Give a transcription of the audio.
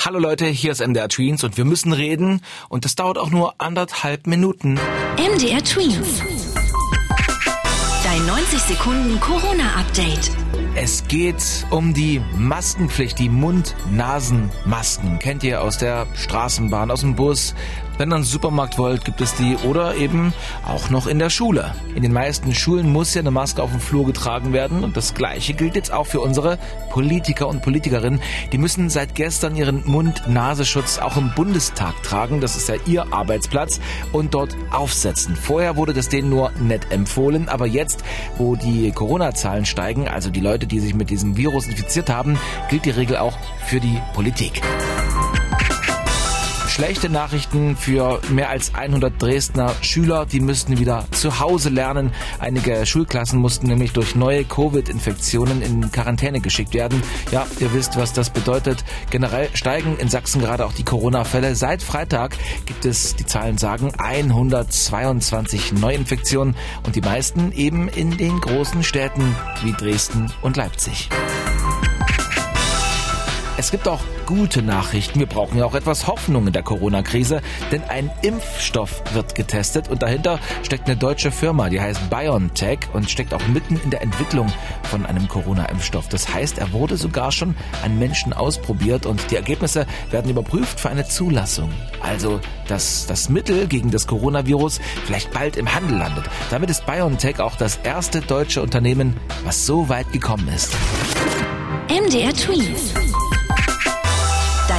Hallo Leute, hier ist MDR Tweens und wir müssen reden und das dauert auch nur anderthalb Minuten. MDR Tweens. Dein 90 Sekunden Corona-Update. Es geht um die Maskenpflicht, die Mund-Nasen-Masken. Kennt ihr aus der Straßenbahn, aus dem Bus, wenn ihr einen Supermarkt wollt, gibt es die oder eben auch noch in der Schule. In den meisten Schulen muss ja eine Maske auf dem Flur getragen werden und das Gleiche gilt jetzt auch für unsere Politiker und Politikerinnen. Die müssen seit gestern ihren Mund-Nasenschutz auch im Bundestag tragen. Das ist ja ihr Arbeitsplatz und dort aufsetzen. Vorher wurde das denen nur nett empfohlen, aber jetzt, wo die Corona-Zahlen steigen, also die Leute, die sich mit diesem Virus infiziert haben, gilt die Regel auch für die Politik. Schlechte Nachrichten für mehr als 100 Dresdner Schüler, die müssten wieder zu Hause lernen. Einige Schulklassen mussten nämlich durch neue Covid-Infektionen in Quarantäne geschickt werden. Ja, ihr wisst, was das bedeutet. Generell steigen in Sachsen gerade auch die Corona-Fälle. Seit Freitag gibt es, die Zahlen sagen, 122 Neuinfektionen und die meisten eben in den großen Städten wie Dresden und Leipzig. Es gibt auch gute Nachrichten. Wir brauchen ja auch etwas Hoffnung in der Corona-Krise, denn ein Impfstoff wird getestet und dahinter steckt eine deutsche Firma, die heißt BioNTech und steckt auch mitten in der Entwicklung von einem Corona-Impfstoff. Das heißt, er wurde sogar schon an Menschen ausprobiert und die Ergebnisse werden überprüft für eine Zulassung. Also, dass das Mittel gegen das Coronavirus vielleicht bald im Handel landet. Damit ist BioNTech auch das erste deutsche Unternehmen, was so weit gekommen ist. MDR Tweet.